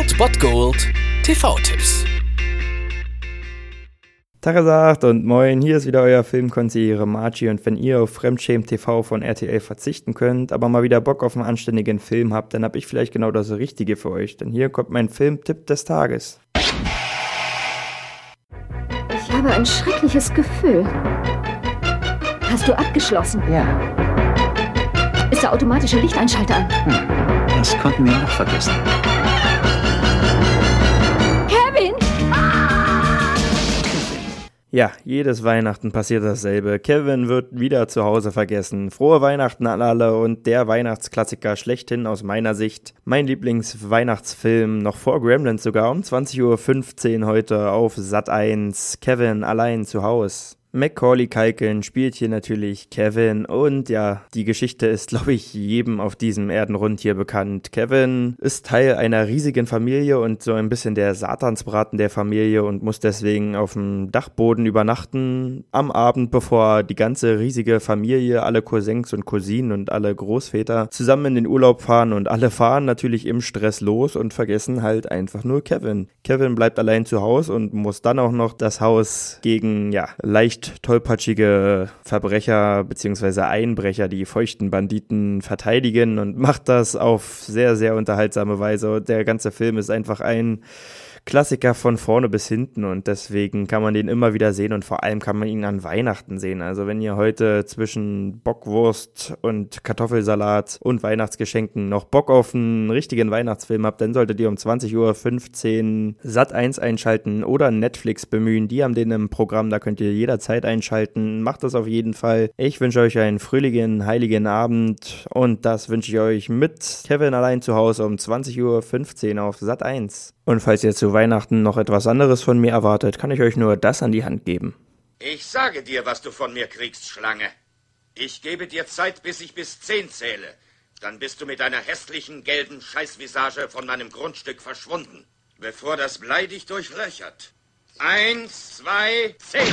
Old Bot Gold TV-Tipps. Tagesagt und moin, hier ist wieder euer Filmkonsigliere Margie und wenn ihr auf Fremdschämen TV von RTL verzichten könnt, aber mal wieder Bock auf einen anständigen Film habt, dann hab ich vielleicht genau das Richtige für euch, denn hier kommt mein Filmtipp des Tages. Ich habe ein schreckliches Gefühl. Hast du abgeschlossen? Ja, Ist der automatische Lichteinschalter an? das konnten wir auch vergessen. Ja, jedes Weihnachten passiert dasselbe. Kevin wird wieder zu Hause vergessen. Frohe Weihnachten an alle und der Weihnachtsklassiker schlechthin aus meiner Sicht. Mein Lieblingsweihnachtsfilm, noch vor Gremlins sogar, um 20.15 Uhr heute auf Sat 1. Kevin allein zu Hause. Macaulay Culkin spielt hier natürlich Kevin und ja, die Geschichte ist, glaube ich, jedem auf diesem Erdenrund hier bekannt. Kevin ist Teil einer riesigen Familie und so ein bisschen der Satansbraten der Familie und muss deswegen auf dem Dachboden übernachten am Abend, bevor die ganze riesige Familie, alle Cousins und Cousinen und alle Großväter zusammen in den Urlaub fahren und alle fahren natürlich im Stress los und vergessen halt einfach nur Kevin. Kevin bleibt allein zu Hause und muss dann auch noch das Haus gegen, ja, leicht tollpatschige Verbrecher bzw. Einbrecher, die feuchten Banditen verteidigen und macht das auf sehr, sehr unterhaltsame Weise. Der ganze Film ist einfach ein Klassiker von vorne bis hinten und deswegen kann man den immer wieder sehen und vor allem kann man ihn an Weihnachten sehen. Also wenn ihr heute zwischen Bockwurst und Kartoffelsalat und Weihnachtsgeschenken noch Bock auf einen richtigen Weihnachtsfilm habt, dann solltet ihr um 20.15 Uhr Sat 1 einschalten oder Netflix bemühen. Die haben den im Programm, da könnt ihr jederzeit einschalten. Macht das auf jeden Fall. Ich wünsche euch einen fröhlichen, heiligen Abend und das wünsche ich euch mit Kevin allein zu Hause um 20.15 Uhr auf Sat 1. Und falls ihr zu Weihnachten noch etwas anderes von mir erwartet, kann ich euch nur das an die Hand geben. Ich sage dir, was du von mir kriegst, Schlange. Ich gebe dir Zeit, bis ich bis zehn zähle. Dann bist du mit deiner hässlichen, gelben Scheißvisage von meinem Grundstück verschwunden. Bevor das Blei dich durchlöchert. Eins, zwei, zehn.